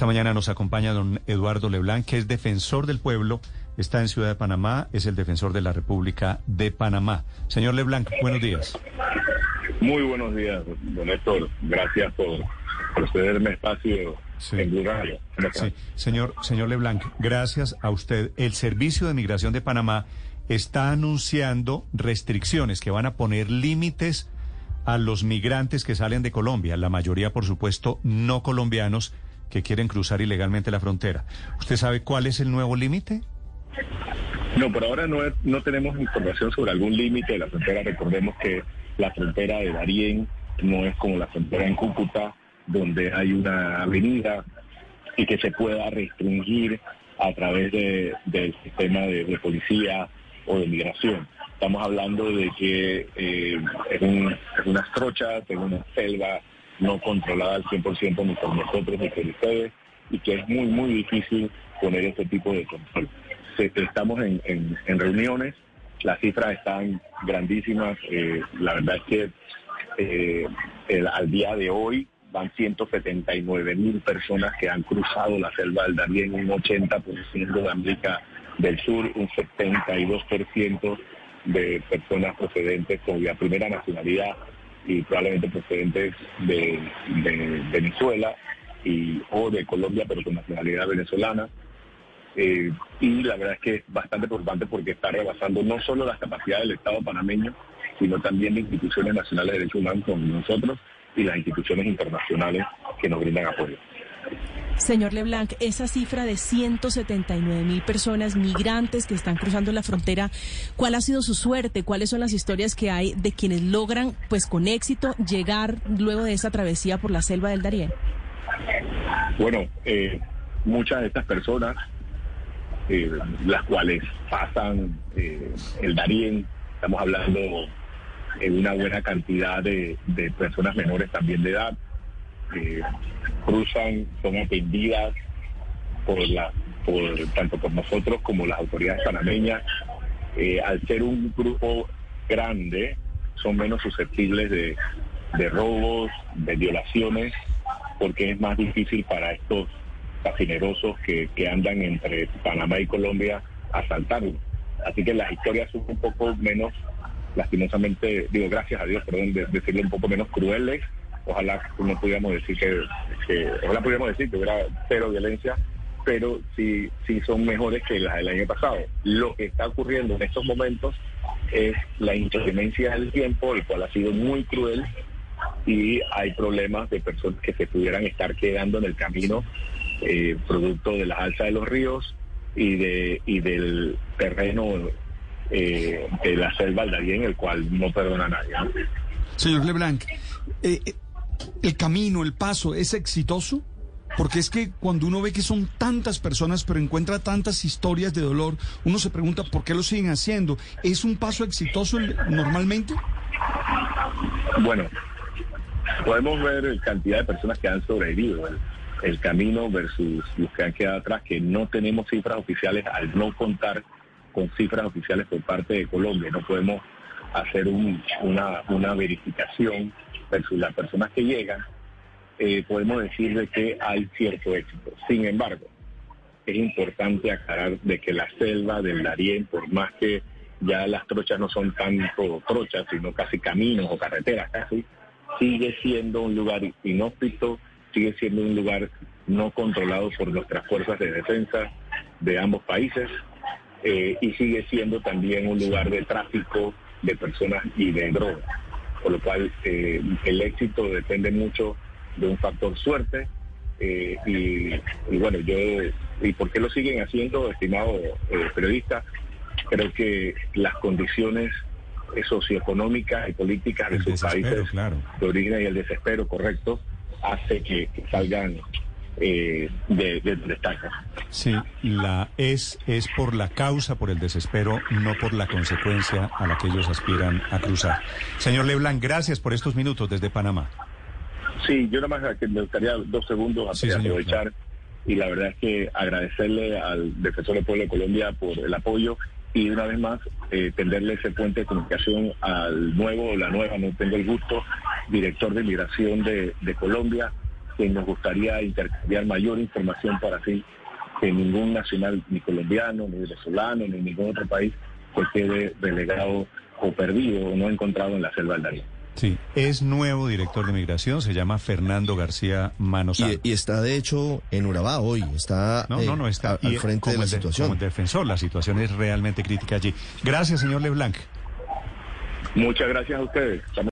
Esta mañana nos acompaña don Eduardo Leblanc, que es defensor del pueblo, está en Ciudad de Panamá, es el defensor de la República de Panamá. Señor Leblanc, buenos días. Muy buenos días, don Héctor. Gracias por, por cederme espacio en Blue Sí. Señor, señor Leblanc, gracias a usted. El Servicio de Migración de Panamá está anunciando restricciones que van a poner límites a los migrantes que salen de Colombia, la mayoría, por supuesto, no colombianos que quieren cruzar ilegalmente la frontera. ¿Usted sabe cuál es el nuevo límite? No, por ahora no, no tenemos información sobre algún límite de la frontera. Recordemos que la frontera de Darién no es como la frontera en Cúcuta, donde hay una avenida y que se pueda restringir a través del sistema de, policía o de migración. Estamos hablando de que eh, es, una trocha, es una selva no controlada al 100% ni por nosotros ni por ustedes y que es muy, muy difícil poner este tipo de control. estamos en, reuniones, las cifras están grandísimas, eh, la verdad es que eh, al día de hoy van 179 mil personas que han cruzado la selva del Darién, un 80% de América del Sur, un 72% de personas procedentes con la primera nacionalidad y probablemente procedentes de, Venezuela y, o de Colombia, pero con nacionalidad venezolana. Eh, y la verdad es que es bastante preocupante porque está rebasando no solo las capacidades del Estado panameño, sino también de instituciones nacionales de derechos humanos como nosotros y las instituciones internacionales que nos brindan apoyo. Señor Leblanc, esa cifra de 179 mil personas migrantes que están cruzando la frontera, ¿cuál ha sido su suerte? ¿Cuáles son las historias que hay de quienes logran, pues con éxito, llegar luego de esa travesía por la selva del Darién? Bueno, eh, muchas de estas personas, eh, las cuales pasan eh, el Darién, estamos hablando de una buena cantidad de personas menores también de edad, cruzan, son atendidas por la, por, tanto por nosotros como las autoridades panameñas. Eh, al ser un grupo grande, son menos susceptibles de, robos, de violaciones, porque es más difícil para estos fascinerosos que, andan entre Panamá y Colombia asaltarlos. Así que las historias son un poco menos, lastimosamente, digo gracias a Dios, perdón, de, decirle un poco menos crueles ojalá no pudiéramos decir que, ojalá pudiéramos decir que hubiera cero violencia, pero sí, sí son mejores que las del año pasado. Lo que está ocurriendo en estos momentos es la inclemencia del tiempo, el cual ha sido muy cruel y hay problemas de personas que se pudieran estar quedando en el camino eh, producto de la alza de los ríos y de y del terreno eh, de la selva en el cual no perdona a nadie. Señor Leblanc, eh, el camino, el paso, es exitoso? Porque es que cuando uno ve que son tantas personas, pero encuentra tantas historias de dolor, uno se pregunta por qué lo siguen haciendo. ¿Es un paso exitoso normalmente? Bueno, podemos ver cantidad de personas que han sobrevivido el, camino versus los que han quedado atrás, que no tenemos cifras oficiales al no contar con cifras oficiales por parte de Colombia. No podemos hacer una, una verificación versus las personas que llegan, eh, podemos decir de que hay cierto éxito. Sin embargo, es importante aclarar de que la selva del Darién, por más que ya las trochas no son tanto trochas, sino casi caminos o carreteras casi, sigue siendo un lugar inhóspito, sigue siendo un lugar no controlado por nuestras fuerzas de defensa de ambos países eh, y sigue siendo también un lugar de tráfico de personas y de drogas por lo cual eh, el éxito depende mucho de un factor suerte. Eh, y, bueno, yo, ¿y por qué lo siguen haciendo, estimado eh, periodista? Creo que las condiciones socioeconómicas y políticas de sus países de origen y el desespero correcto hace que salgan eh, de, de, Sí, la es, es por la causa, por el desespero, no por la consecuencia a la que ellos aspiran a cruzar. Señor Leblanc, gracias por estos minutos desde Panamá. Sí, yo nada más me gustaría dos segundos a aprovechar y la verdad es que agradecerle al Defensor del Pueblo de Colombia por el apoyo y una vez más eh, tenderle ese puente de comunicación al nuevo o la nueva, no tengo el gusto, director de migración de, de Colombia, que nos gustaría intercambiar mayor información para así que ningún nacional, ni colombiano, ni venezolano, ni ningún otro país, se quede relegado o perdido o no encontrado en la selva del Darién. Sí, es nuevo director de migración, se llama Fernando García Manosal. Y, y está de hecho en Urabá hoy, está, No, no, no, eh, está al frente de como la de- situación. como el defensor, la situación es realmente crítica allí. Gracias, señor Leblanc. Muchas gracias a ustedes. Estamos